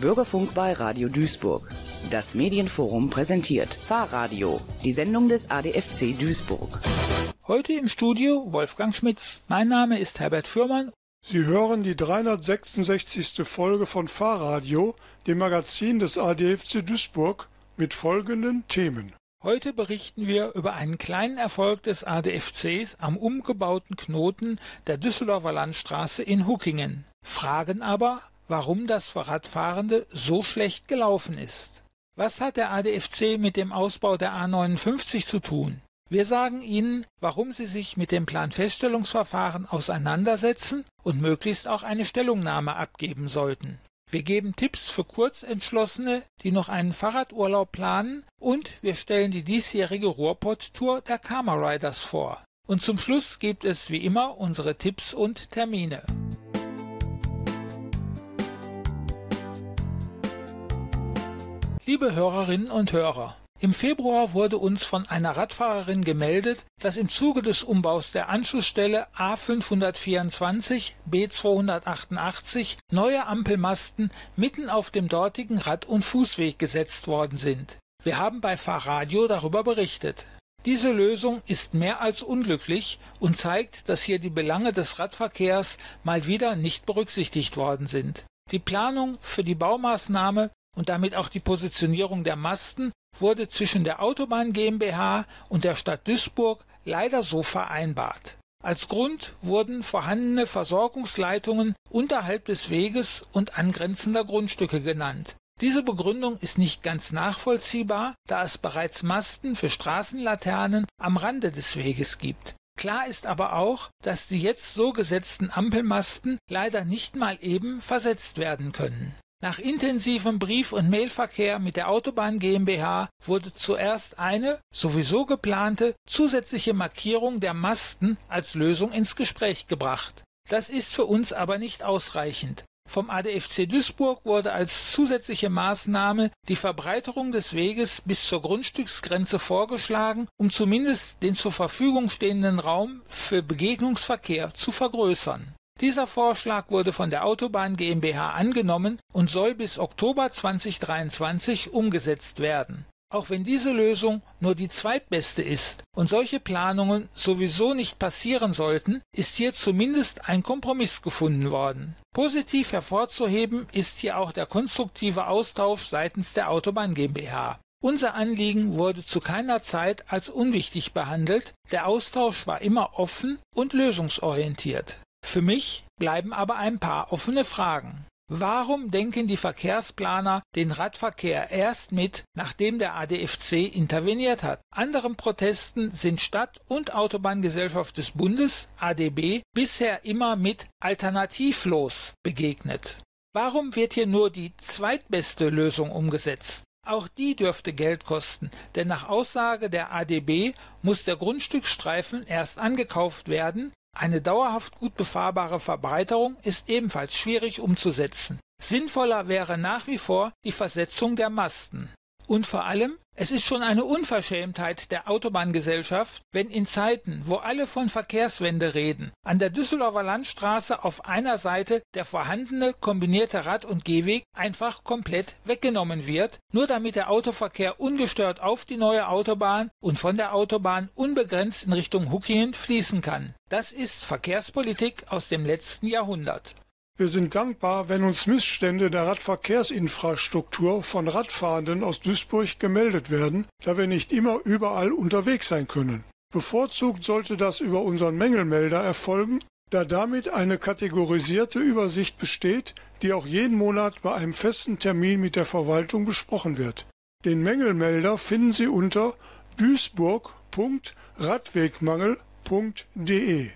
Bürgerfunk bei Radio Duisburg. Das Medienforum präsentiert Fahrradio, die Sendung des ADFC Duisburg. Heute im Studio Wolfgang Schmitz. Mein Name ist Herbert Fürmann. Sie hören die 366. Folge von Fahrradio, dem Magazin des ADFC Duisburg, mit folgenden Themen. Heute berichten wir über einen kleinen Erfolg des ADFCs am umgebauten Knoten der Düsseldorfer Landstraße in Huckingen. Fragen aber, warum das für Radfahrende so schlecht gelaufen ist. Was hat der ADFC mit dem Ausbau der A59 zu tun? Wir sagen Ihnen, warum Sie sich mit dem Planfeststellungsverfahren auseinandersetzen und möglichst auch eine Stellungnahme abgeben sollten. Wir geben Tipps für Kurzentschlossene, die noch einen Fahrradurlaub planen und wir stellen die diesjährige Ruhrpott-Tour der Karma Riders vor. Und zum Schluss gibt es wie immer unsere Tipps und Termine. Liebe Hörerinnen und Hörer, im Februar wurde uns von einer Radfahrerin gemeldet, dass im Zuge des Umbaus der Anschlussstelle A524 B288 neue Ampelmasten mitten auf dem dortigen Rad- und Fußweg gesetzt worden sind. Wir haben bei Fahrradio darüber berichtet. Diese Lösung ist mehr als unglücklich und zeigt, dass hier die Belange des Radverkehrs mal wieder nicht berücksichtigt worden sind. Die Planung für die Baumaßnahme und damit auch die Positionierung der Masten wurde zwischen der Autobahn GmbH und der Stadt Duisburg leider so vereinbart. Als Grund wurden vorhandene Versorgungsleitungen unterhalb des Weges und angrenzender Grundstücke genannt. Diese Begründung ist nicht ganz nachvollziehbar, da es bereits Masten für Straßenlaternen am Rande des Weges gibt. Klar ist aber auch, dass die jetzt so gesetzten Ampelmasten leider nicht mal eben versetzt werden können. Nach intensivem Brief- und Mailverkehr mit der Autobahn GmbH wurde zuerst eine, sowieso geplante, zusätzliche Markierung der Masten als Lösung ins Gespräch gebracht. Das ist für uns aber nicht ausreichend. Vom ADFC Duisburg wurde als zusätzliche Maßnahme die Verbreiterung des Weges bis zur Grundstücksgrenze vorgeschlagen, um zumindest den zur Verfügung stehenden Raum für Begegnungsverkehr zu vergrößern. Dieser Vorschlag wurde von der Autobahn GmbH angenommen und soll bis Oktober 2023 umgesetzt werden. Auch wenn diese Lösung nur die zweitbeste ist und solche Planungen sowieso nicht passieren sollten, ist hier zumindest ein Kompromiss gefunden worden. Positiv hervorzuheben ist hier auch der konstruktive Austausch seitens der Autobahn GmbH. Unser Anliegen wurde zu keiner Zeit als unwichtig behandelt, der Austausch war immer offen und lösungsorientiert. Für mich bleiben aber ein paar offene Fragen. Warum denken die Verkehrsplaner den Radverkehr erst mit, nachdem der ADFC interveniert hat? Anderen Protesten sind Stadt- und Autobahngesellschaft des Bundes ADB bisher immer mit alternativlos begegnet. Warum wird hier nur die zweitbeste Lösung umgesetzt? Auch die dürfte Geld kosten, denn nach Aussage der ADB muss der Grundstückstreifen erst angekauft werden, eine dauerhaft gut befahrbare Verbreiterung ist ebenfalls schwierig umzusetzen. Sinnvoller wäre nach wie vor die Versetzung der Masten. Und vor allem, es ist schon eine Unverschämtheit der Autobahngesellschaft, wenn in Zeiten, wo alle von Verkehrswende reden, an der Düsseldorfer Landstraße auf einer Seite der vorhandene kombinierte Rad- und Gehweg einfach komplett weggenommen wird, nur damit der Autoverkehr ungestört auf die neue Autobahn und von der Autobahn unbegrenzt in Richtung Huckingen fließen kann. Das ist Verkehrspolitik aus dem letzten Jahrhundert. Wir sind dankbar, wenn uns Missstände der Radverkehrsinfrastruktur von Radfahrenden aus Duisburg gemeldet werden, da wir nicht immer überall unterwegs sein können. Bevorzugt sollte das über unseren Mängelmelder erfolgen, da damit eine kategorisierte Übersicht besteht, die auch jeden Monat bei einem festen Termin mit der Verwaltung besprochen wird. Den Mängelmelder finden Sie unter duisburg.radwegmangel.de.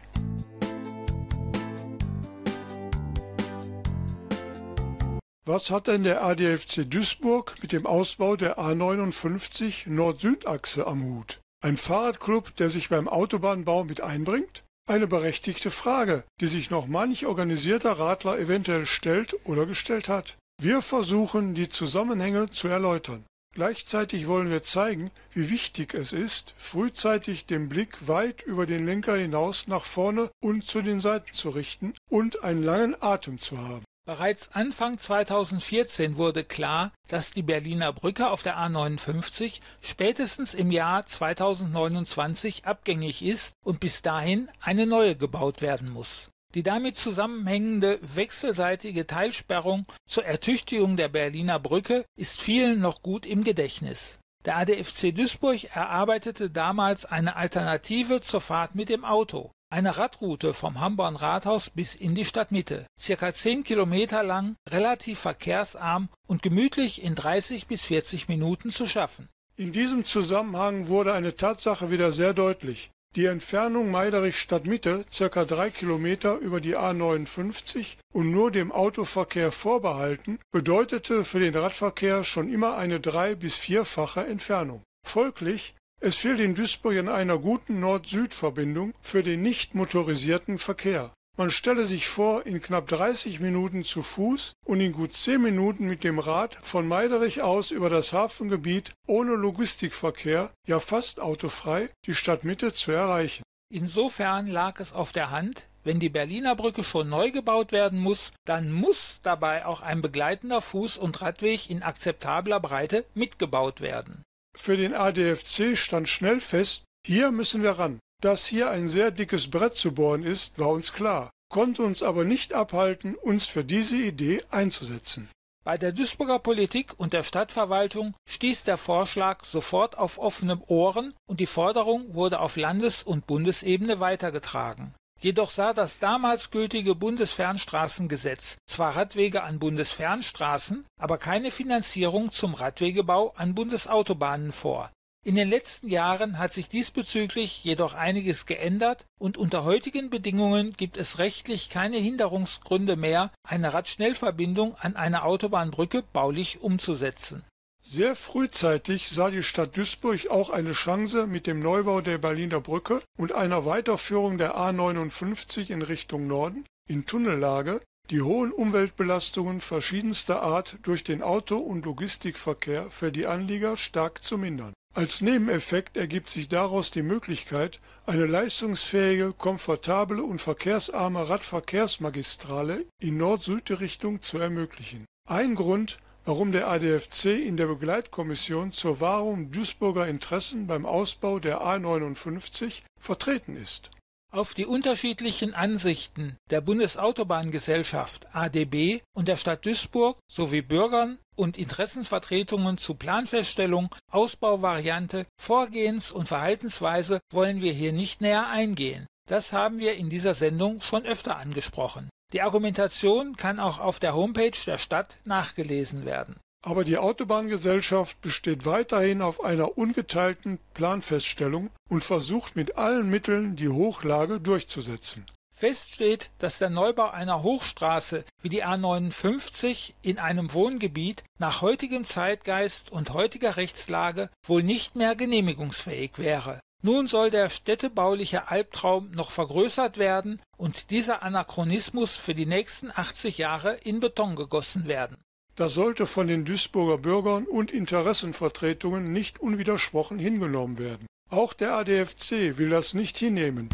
Was hat denn der ADFC Duisburg mit dem Ausbau der A59 Nord-Süd-Achse am Hut? Ein Fahrradclub, der sich beim Autobahnbau mit einbringt? Eine berechtigte Frage, die sich noch manch organisierter Radler eventuell stellt oder gestellt hat. Wir versuchen, die Zusammenhänge zu erläutern. Gleichzeitig wollen wir zeigen, wie wichtig es ist, frühzeitig den Blick weit über den Lenker hinaus nach vorne und zu den Seiten zu richten und einen langen Atem zu haben. Bereits Anfang 2014 wurde klar, dass die Berliner Brücke auf der A 59 spätestens im Jahr 2029 abgängig ist und bis dahin eine neue gebaut werden muss. Die damit zusammenhängende wechselseitige Teilsperrung zur Ertüchtigung der Berliner Brücke ist vielen noch gut im Gedächtnis. Der ADFC Duisburg erarbeitete damals eine Alternative zur Fahrt mit dem Auto. Eine Radroute vom Hamborn Rathaus bis in die Stadtmitte, circa zehn Kilometer lang, relativ verkehrsarm und gemütlich in 30 bis 40 Minuten zu schaffen. In diesem Zusammenhang wurde eine Tatsache wieder sehr deutlich. Die Entfernung Meiderich-Stadtmitte, circa drei Kilometer über die A 59 und nur dem Autoverkehr vorbehalten, bedeutete für den Radverkehr schon immer eine drei- bis vierfache Entfernung. Folglich es fehlt in Duisburg an einer guten Nord-Süd-Verbindung für den nicht motorisierten Verkehr. Man stelle sich vor, in knapp 30 Minuten zu Fuß und in gut 10 Minuten mit dem Rad von Meiderich aus über das Hafengebiet ohne Logistikverkehr, ja fast autofrei, die Stadtmitte zu erreichen. Insofern lag es auf der Hand, wenn die Berliner Brücke schon neu gebaut werden muss, dann muss dabei auch ein begleitender Fuß- und Radweg in akzeptabler Breite mitgebaut werden. Für den ADFC stand schnell fest, hier müssen wir ran. Dass hier ein sehr dickes Brett zu bohren ist, war uns klar, konnte uns aber nicht abhalten, uns für diese Idee einzusetzen. Bei der Duisburger Politik und der Stadtverwaltung stieß der Vorschlag sofort auf offene Ohren und die Forderung wurde auf Landes- und Bundesebene weitergetragen. Jedoch sah das damals gültige Bundesfernstraßengesetz zwar Radwege an Bundesfernstraßen, aber keine Finanzierung zum Radwegebau an Bundesautobahnen vor. In den letzten Jahren hat sich diesbezüglich jedoch einiges geändert und unter heutigen Bedingungen gibt es rechtlich keine Hinderungsgründe mehr, eine Radschnellverbindung an einer Autobahnbrücke baulich umzusetzen sehr frühzeitig sah die Stadt Duisburg auch eine Chance mit dem Neubau der Berliner Brücke und einer Weiterführung der A 59 in Richtung Norden in Tunnellage, die hohen Umweltbelastungen verschiedenster Art durch den Auto- und Logistikverkehr für die Anlieger stark zu mindern. Als Nebeneffekt ergibt sich daraus die Möglichkeit, eine leistungsfähige, komfortable und verkehrsarme Radverkehrsmagistrale in Nord-Süd-Richtung zu ermöglichen. Ein Grund, warum der ADFC in der Begleitkommission zur Wahrung Duisburger Interessen beim Ausbau der A 59 vertreten ist. Auf die unterschiedlichen Ansichten der Bundesautobahngesellschaft ADB und der Stadt Duisburg sowie Bürgern und Interessensvertretungen zu Planfeststellung, Ausbauvariante, Vorgehens- und Verhaltensweise wollen wir hier nicht näher eingehen. Das haben wir in dieser Sendung schon öfter angesprochen. Die Argumentation kann auch auf der Homepage der Stadt nachgelesen werden. Aber die Autobahngesellschaft besteht weiterhin auf einer ungeteilten Planfeststellung und versucht mit allen Mitteln die Hochlage durchzusetzen. Fest steht, dass der Neubau einer Hochstraße wie die A 59 in einem Wohngebiet nach heutigem Zeitgeist und heutiger Rechtslage wohl nicht mehr genehmigungsfähig wäre. Nun soll der städtebauliche Albtraum noch vergrößert werden und dieser Anachronismus für die nächsten 80 Jahre in Beton gegossen werden. Das sollte von den Duisburger Bürgern und Interessenvertretungen nicht unwidersprochen hingenommen werden. Auch der ADFC will das nicht hinnehmen.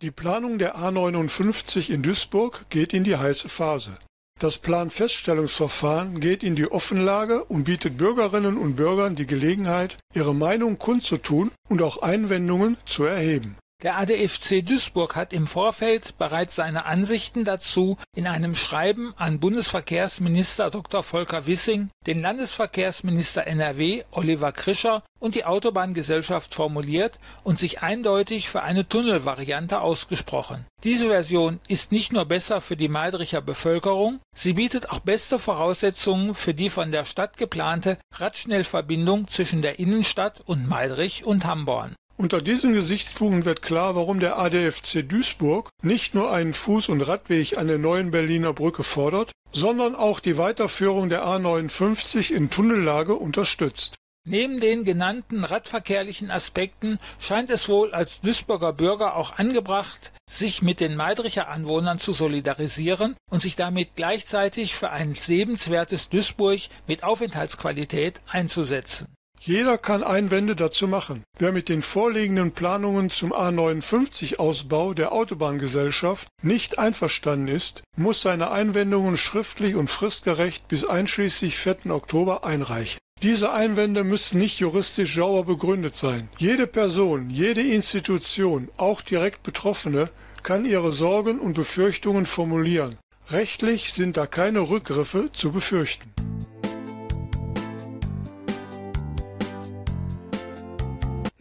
Die Planung der A 59 in Duisburg geht in die heiße Phase. Das Planfeststellungsverfahren geht in die Offenlage und bietet Bürgerinnen und Bürgern die Gelegenheit, ihre Meinung kundzutun und auch Einwendungen zu erheben. Der ADFC Duisburg hat im Vorfeld bereits seine Ansichten dazu in einem Schreiben an Bundesverkehrsminister Dr. Volker Wissing, den Landesverkehrsminister NRW Oliver Krischer und die Autobahngesellschaft formuliert und sich eindeutig für eine Tunnelvariante ausgesprochen. Diese Version ist nicht nur besser für die Meidricher Bevölkerung, sie bietet auch beste Voraussetzungen für die von der Stadt geplante Radschnellverbindung zwischen der Innenstadt und Meidrich und Hamborn. Unter diesen Gesichtspunkten wird klar, warum der ADFC Duisburg nicht nur einen Fuß- und Radweg an der neuen Berliner Brücke fordert, sondern auch die Weiterführung der A 59 in Tunnellage unterstützt. Neben den genannten radverkehrlichen Aspekten scheint es wohl als Duisburger Bürger auch angebracht, sich mit den Meidricher Anwohnern zu solidarisieren und sich damit gleichzeitig für ein lebenswertes Duisburg mit Aufenthaltsqualität einzusetzen. Jeder kann Einwände dazu machen. Wer mit den vorliegenden Planungen zum A59-Ausbau der Autobahngesellschaft nicht einverstanden ist, muss seine Einwendungen schriftlich und fristgerecht bis einschließlich 4. Oktober einreichen. Diese Einwände müssen nicht juristisch sauber begründet sein. Jede Person, jede Institution, auch direkt Betroffene, kann ihre Sorgen und Befürchtungen formulieren. Rechtlich sind da keine Rückgriffe zu befürchten.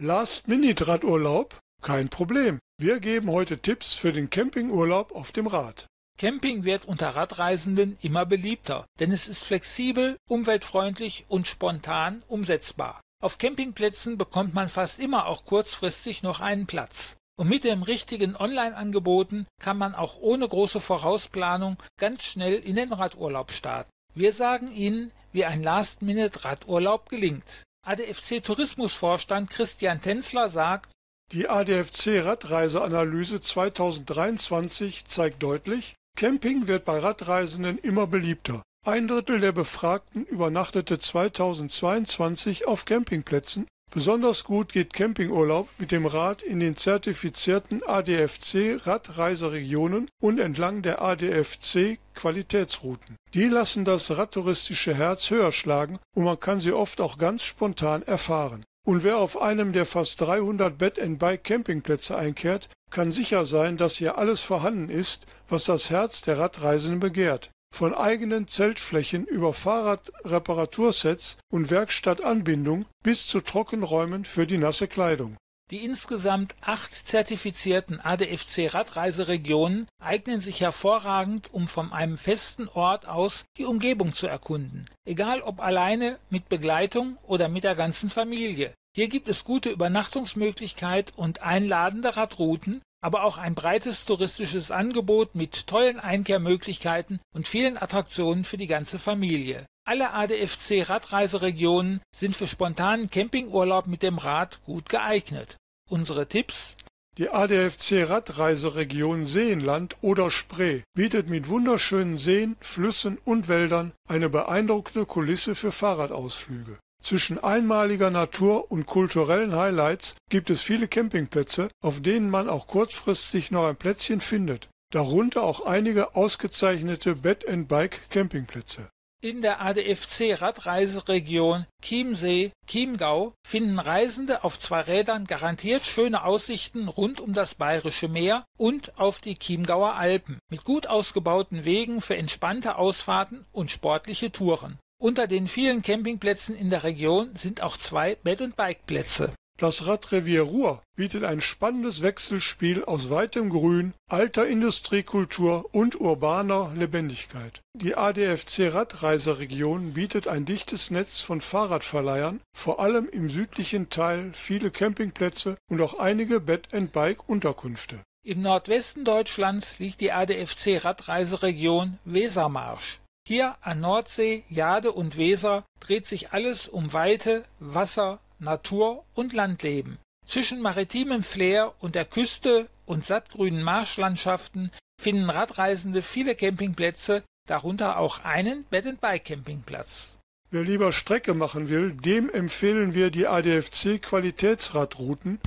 Last-Minute-Radurlaub? Kein Problem. Wir geben heute Tipps für den Campingurlaub auf dem Rad. Camping wird unter Radreisenden immer beliebter, denn es ist flexibel, umweltfreundlich und spontan umsetzbar. Auf Campingplätzen bekommt man fast immer auch kurzfristig noch einen Platz. Und mit den richtigen Online-Angeboten kann man auch ohne große Vorausplanung ganz schnell in den Radurlaub starten. Wir sagen Ihnen, wie ein Last-Minute-Radurlaub gelingt. ADFC Tourismusvorstand Christian Tänzler sagt, die ADFC Radreiseanalyse 2023 zeigt deutlich, Camping wird bei Radreisenden immer beliebter. Ein Drittel der Befragten übernachtete 2022 auf Campingplätzen Besonders gut geht Campingurlaub mit dem Rad in den zertifizierten ADFC-Radreiseregionen und entlang der ADFC-Qualitätsrouten. Die lassen das radtouristische Herz höher schlagen und man kann sie oft auch ganz spontan erfahren. Und wer auf einem der fast 300 Bed-and-Bike-Campingplätze einkehrt, kann sicher sein, dass hier alles vorhanden ist, was das Herz der Radreisenden begehrt von eigenen Zeltflächen über Fahrradreparatursets und Werkstattanbindung bis zu Trockenräumen für die nasse Kleidung. Die insgesamt acht zertifizierten ADFC Radreiseregionen eignen sich hervorragend, um von einem festen Ort aus die Umgebung zu erkunden, egal ob alleine, mit Begleitung oder mit der ganzen Familie. Hier gibt es gute Übernachtungsmöglichkeit und einladende Radrouten, aber auch ein breites touristisches Angebot mit tollen Einkehrmöglichkeiten und vielen Attraktionen für die ganze Familie. Alle ADFC Radreiseregionen sind für spontanen Campingurlaub mit dem Rad gut geeignet. Unsere Tipps die ADFC Radreiseregion Seenland oder Spree bietet mit wunderschönen Seen, Flüssen und Wäldern eine beeindruckende Kulisse für Fahrradausflüge. Zwischen einmaliger Natur und kulturellen Highlights gibt es viele Campingplätze, auf denen man auch kurzfristig noch ein Plätzchen findet, darunter auch einige ausgezeichnete Bed-and-Bike-Campingplätze. In der ADFC Radreiseregion Chiemsee, Chiemgau finden Reisende auf zwei Rädern garantiert schöne Aussichten rund um das Bayerische Meer und auf die Chiemgauer Alpen mit gut ausgebauten Wegen für entspannte Ausfahrten und sportliche Touren. Unter den vielen Campingplätzen in der Region sind auch zwei Bed-and-Bike-Plätze. Das Radrevier Ruhr bietet ein spannendes Wechselspiel aus weitem Grün, alter Industriekultur und urbaner Lebendigkeit. Die ADFC Radreiseregion bietet ein dichtes Netz von Fahrradverleihern, vor allem im südlichen Teil viele Campingplätze und auch einige Bed-and-Bike-Unterkünfte. Im Nordwesten Deutschlands liegt die ADFC Radreiseregion Wesermarsch. Hier an Nordsee, Jade und Weser dreht sich alles um Weite, Wasser, Natur und Landleben. Zwischen maritimem Flair und der Küste und sattgrünen Marschlandschaften finden Radreisende viele Campingplätze, darunter auch einen Bed-and-Bike-Campingplatz. Wer lieber Strecke machen will, dem empfehlen wir die ADFC Qualitätsradrouten.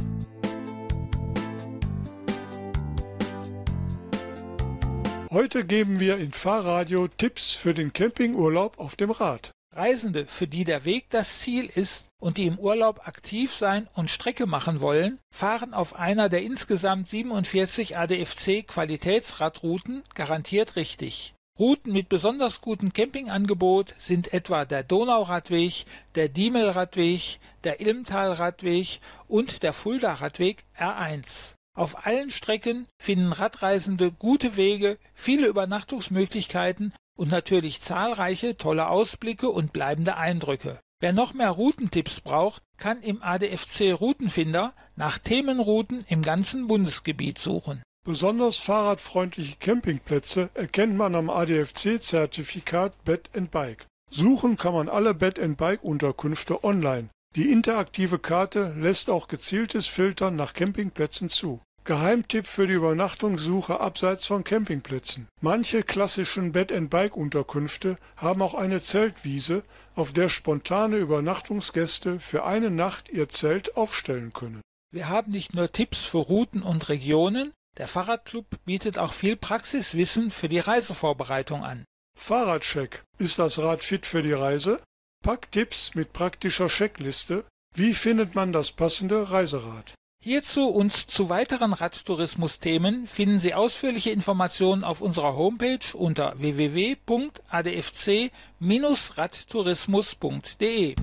Heute geben wir in Fahrradio Tipps für den Campingurlaub auf dem Rad. Reisende, für die der Weg das Ziel ist und die im Urlaub aktiv sein und Strecke machen wollen, fahren auf einer der insgesamt 47 ADFC Qualitätsradrouten garantiert richtig. Routen mit besonders gutem Campingangebot sind etwa der Donauradweg, der Diemelradweg, der Ilmtalradweg und der Fulda-Radweg R1. Auf allen Strecken finden Radreisende gute Wege, viele Übernachtungsmöglichkeiten und natürlich zahlreiche tolle Ausblicke und bleibende Eindrücke. Wer noch mehr Routentipps braucht, kann im ADFC Routenfinder nach Themenrouten im ganzen Bundesgebiet suchen. Besonders fahrradfreundliche Campingplätze erkennt man am ADFC-Zertifikat Bed and Bike. Suchen kann man alle Bed and Bike Unterkünfte online. Die interaktive Karte lässt auch gezieltes Filtern nach Campingplätzen zu. Geheimtipp für die Übernachtungssuche abseits von Campingplätzen. Manche klassischen Bed-and-Bike-Unterkünfte haben auch eine Zeltwiese, auf der spontane Übernachtungsgäste für eine Nacht ihr Zelt aufstellen können. Wir haben nicht nur Tipps für Routen und Regionen, der Fahrradclub bietet auch viel Praxiswissen für die Reisevorbereitung an. Fahrradcheck. Ist das Rad fit für die Reise? Packtipps mit praktischer Checkliste. Wie findet man das passende Reiserad? Hierzu und zu weiteren Radtourismus-Themen finden Sie ausführliche Informationen auf unserer Homepage unter www.adfc-radtourismus.de.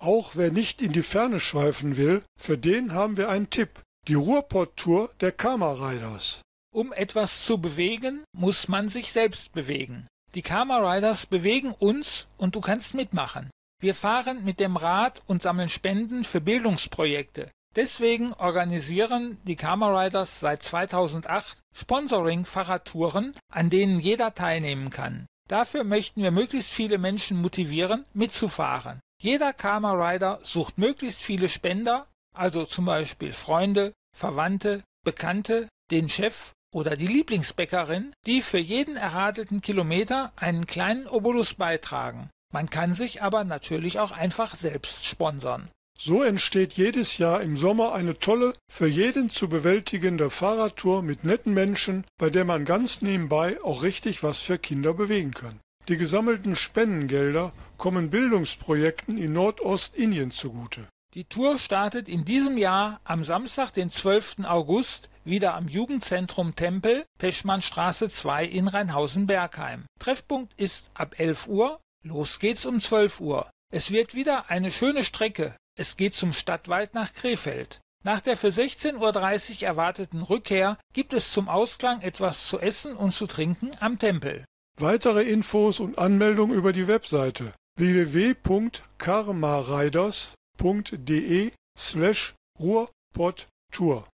Auch wer nicht in die Ferne schweifen will, für den haben wir einen Tipp. Die Ruhrpott-Tour der Karma Riders. Um etwas zu bewegen, muss man sich selbst bewegen. Die Karma Riders bewegen uns und du kannst mitmachen. Wir fahren mit dem Rad und sammeln Spenden für Bildungsprojekte. Deswegen organisieren die Karma Riders seit 2008 Sponsoring-Fahrradtouren, an denen jeder teilnehmen kann. Dafür möchten wir möglichst viele Menschen motivieren, mitzufahren. Jeder Karma Rider sucht möglichst viele Spender, also zum Beispiel Freunde, Verwandte, Bekannte, den Chef oder die Lieblingsbäckerin, die für jeden erradelten Kilometer einen kleinen Obolus beitragen. Man kann sich aber natürlich auch einfach selbst sponsern. So entsteht jedes Jahr im Sommer eine tolle, für jeden zu bewältigende Fahrradtour mit netten Menschen, bei der man ganz nebenbei auch richtig was für Kinder bewegen kann. Die gesammelten Spendengelder kommen Bildungsprojekten in Nordostindien zugute. Die Tour startet in diesem Jahr am Samstag, den 12. August, wieder am Jugendzentrum Tempel, Peschmannstraße 2 in Rheinhausen-Bergheim. Treffpunkt ist ab 11 Uhr Los geht's um 12 Uhr. Es wird wieder eine schöne Strecke. Es geht zum Stadtwald nach Krefeld. Nach der für 16.30 Uhr erwarteten Rückkehr gibt es zum Ausklang etwas zu essen und zu trinken am Tempel. Weitere Infos und Anmeldung über die Webseite www.karmariders.de slash Ruhrpott-Tour.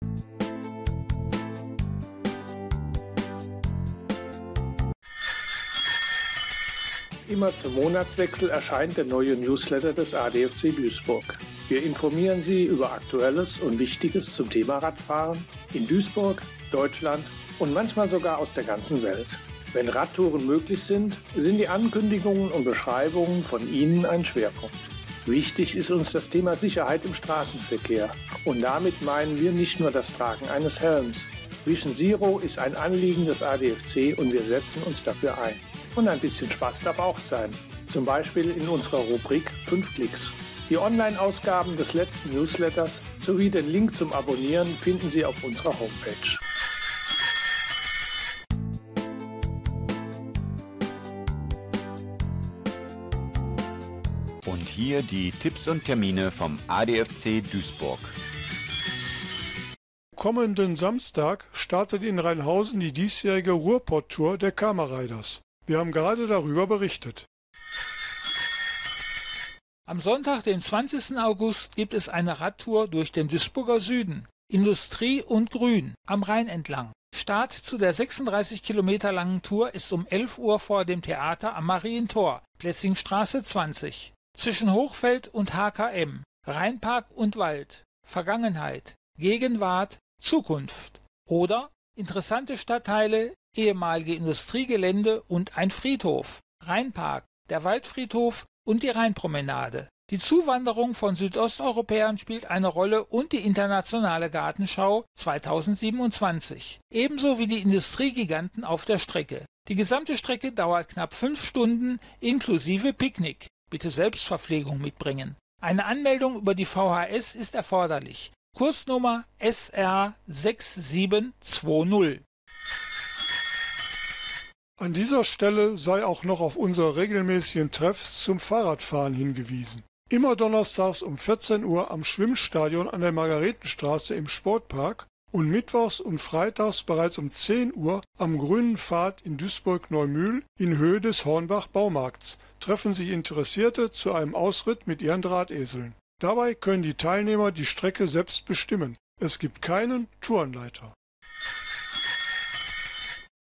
Immer zum Monatswechsel erscheint der neue Newsletter des ADFC Duisburg. Wir informieren Sie über Aktuelles und Wichtiges zum Thema Radfahren in Duisburg, Deutschland und manchmal sogar aus der ganzen Welt. Wenn Radtouren möglich sind, sind die Ankündigungen und Beschreibungen von Ihnen ein Schwerpunkt. Wichtig ist uns das Thema Sicherheit im Straßenverkehr. Und damit meinen wir nicht nur das Tragen eines Helms. Vision Zero ist ein Anliegen des ADFC und wir setzen uns dafür ein. Und ein bisschen Spaß darf auch sein. Zum Beispiel in unserer Rubrik 5 Klicks. Die Online-Ausgaben des letzten Newsletters sowie den Link zum Abonnieren finden Sie auf unserer Homepage. Und hier die Tipps und Termine vom ADFC Duisburg. Kommenden Samstag startet in Rheinhausen die diesjährige Ruhrpott-Tour der Kammerriders. Wir haben gerade darüber berichtet. Am Sonntag, den 20. August, gibt es eine Radtour durch den Duisburger Süden, Industrie und Grün, am Rhein entlang. Start zu der 36 Kilometer langen Tour ist um 11 Uhr vor dem Theater am Marientor, Plessingstraße 20. Zwischen Hochfeld und HKM, Rheinpark und Wald, Vergangenheit, Gegenwart, Zukunft. Oder interessante Stadtteile ehemalige Industriegelände und ein Friedhof, Rheinpark, der Waldfriedhof und die Rheinpromenade. Die Zuwanderung von Südosteuropäern spielt eine Rolle und die internationale Gartenschau 2027, ebenso wie die Industriegiganten auf der Strecke. Die gesamte Strecke dauert knapp fünf Stunden inklusive Picknick. Bitte Selbstverpflegung mitbringen. Eine Anmeldung über die VHS ist erforderlich. Kursnummer SR 6720. An dieser Stelle sei auch noch auf unsere regelmäßigen Treffs zum Fahrradfahren hingewiesen. Immer donnerstags um 14 Uhr am Schwimmstadion an der Margaretenstraße im Sportpark und mittwochs und freitags bereits um 10 Uhr am Grünen Pfad in Duisburg-Neumühl in Höhe des Hornbach-Baumarkts treffen sich Interessierte zu einem Ausritt mit ihren Drahteseln. Dabei können die Teilnehmer die Strecke selbst bestimmen. Es gibt keinen Tourenleiter.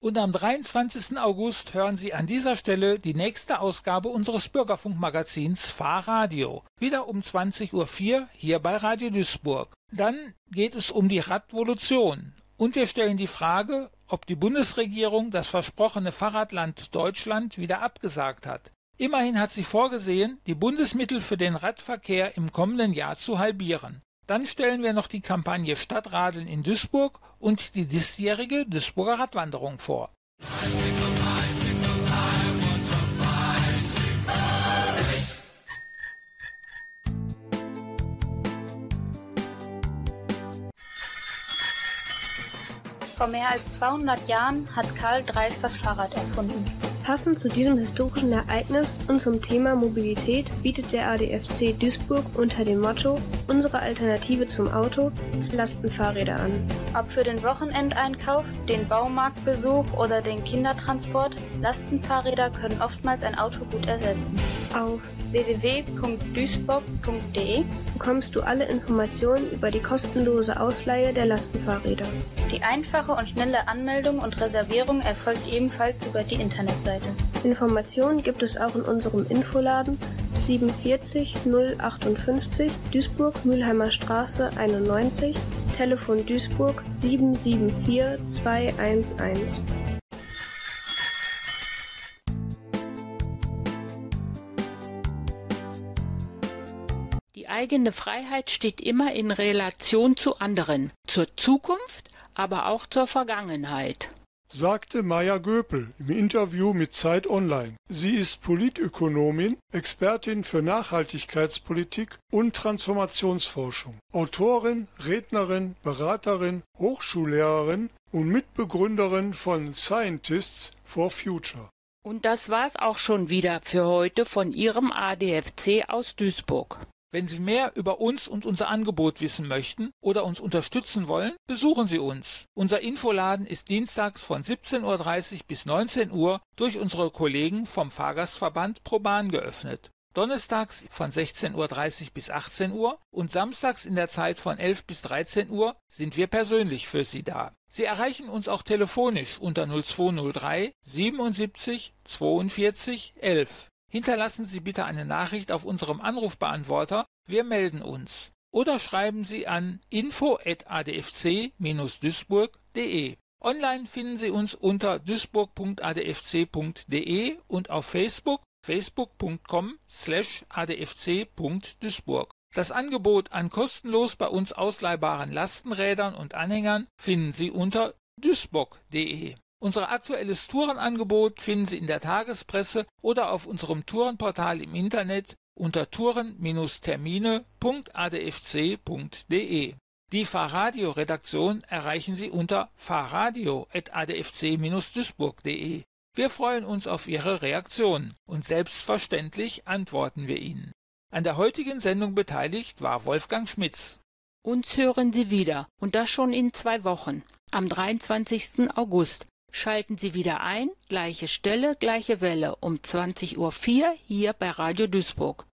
Und am 23. August hören Sie an dieser Stelle die nächste Ausgabe unseres Bürgerfunkmagazins Fahrradio. Wieder um 20.04 Uhr hier bei Radio Duisburg. Dann geht es um die Radvolution. Und wir stellen die Frage, ob die Bundesregierung das versprochene Fahrradland Deutschland wieder abgesagt hat. Immerhin hat sie vorgesehen, die Bundesmittel für den Radverkehr im kommenden Jahr zu halbieren. Dann stellen wir noch die Kampagne Stadtradeln in Duisburg und die diesjährige Duisburger Radwanderung vor. Vor mehr als 200 Jahren hat Karl Dreis das Fahrrad erfunden. Passend zu diesem historischen Ereignis und zum Thema Mobilität bietet der ADFC Duisburg unter dem Motto Unsere Alternative zum Auto Lastenfahrräder an. Ob für den Wochenendeinkauf, den Baumarktbesuch oder den Kindertransport, Lastenfahrräder können oftmals ein Auto gut ersetzen. Auf www.duisburg.de bekommst du alle Informationen über die kostenlose Ausleihe der Lastenfahrräder. Die einfache und schnelle Anmeldung und Reservierung erfolgt ebenfalls über die Internetseite. Informationen gibt es auch in unserem Infoladen 47 058 Duisburg Mülheimer Straße 91, Telefon Duisburg 774 211. eigene Freiheit steht immer in Relation zu anderen, zur Zukunft, aber auch zur Vergangenheit sagte Maya Göpel im Interview mit Zeit Online. Sie ist Politökonomin, Expertin für Nachhaltigkeitspolitik und Transformationsforschung, Autorin, Rednerin, Beraterin, Hochschullehrerin und Mitbegründerin von Scientists for Future. Und das war's auch schon wieder für heute von Ihrem ADFC aus Duisburg. Wenn Sie mehr über uns und unser Angebot wissen möchten oder uns unterstützen wollen, besuchen Sie uns. Unser Infoladen ist dienstags von 17.30 Uhr bis 19 Uhr durch unsere Kollegen vom Fahrgastverband ProBahn geöffnet. Donnerstags von 16.30 Uhr bis 18 Uhr und samstags in der Zeit von 11 bis 13 Uhr sind wir persönlich für Sie da. Sie erreichen uns auch telefonisch unter 0203 77 42 11. Hinterlassen Sie bitte eine Nachricht auf unserem Anrufbeantworter, wir melden uns. Oder schreiben Sie an info@adfc-duisburg.de. Online finden Sie uns unter duisburg.adfc.de und auf Facebook facebook.com slash adfc.duisburg. Das Angebot an kostenlos bei uns ausleihbaren Lastenrädern und Anhängern finden Sie unter duisburg.de. Unser aktuelles Tourenangebot finden Sie in der Tagespresse oder auf unserem Tourenportal im Internet unter touren-termine.adfc.de. Die Fahrradio-Redaktion erreichen Sie unter fahrradio.adfc-duisburg.de. Wir freuen uns auf Ihre Reaktion und selbstverständlich antworten wir Ihnen. An der heutigen Sendung beteiligt war Wolfgang Schmitz. Uns hören Sie wieder und das schon in zwei Wochen, am 23. August Schalten Sie wieder ein, gleiche Stelle, gleiche Welle um 20.04 Uhr hier bei Radio Duisburg.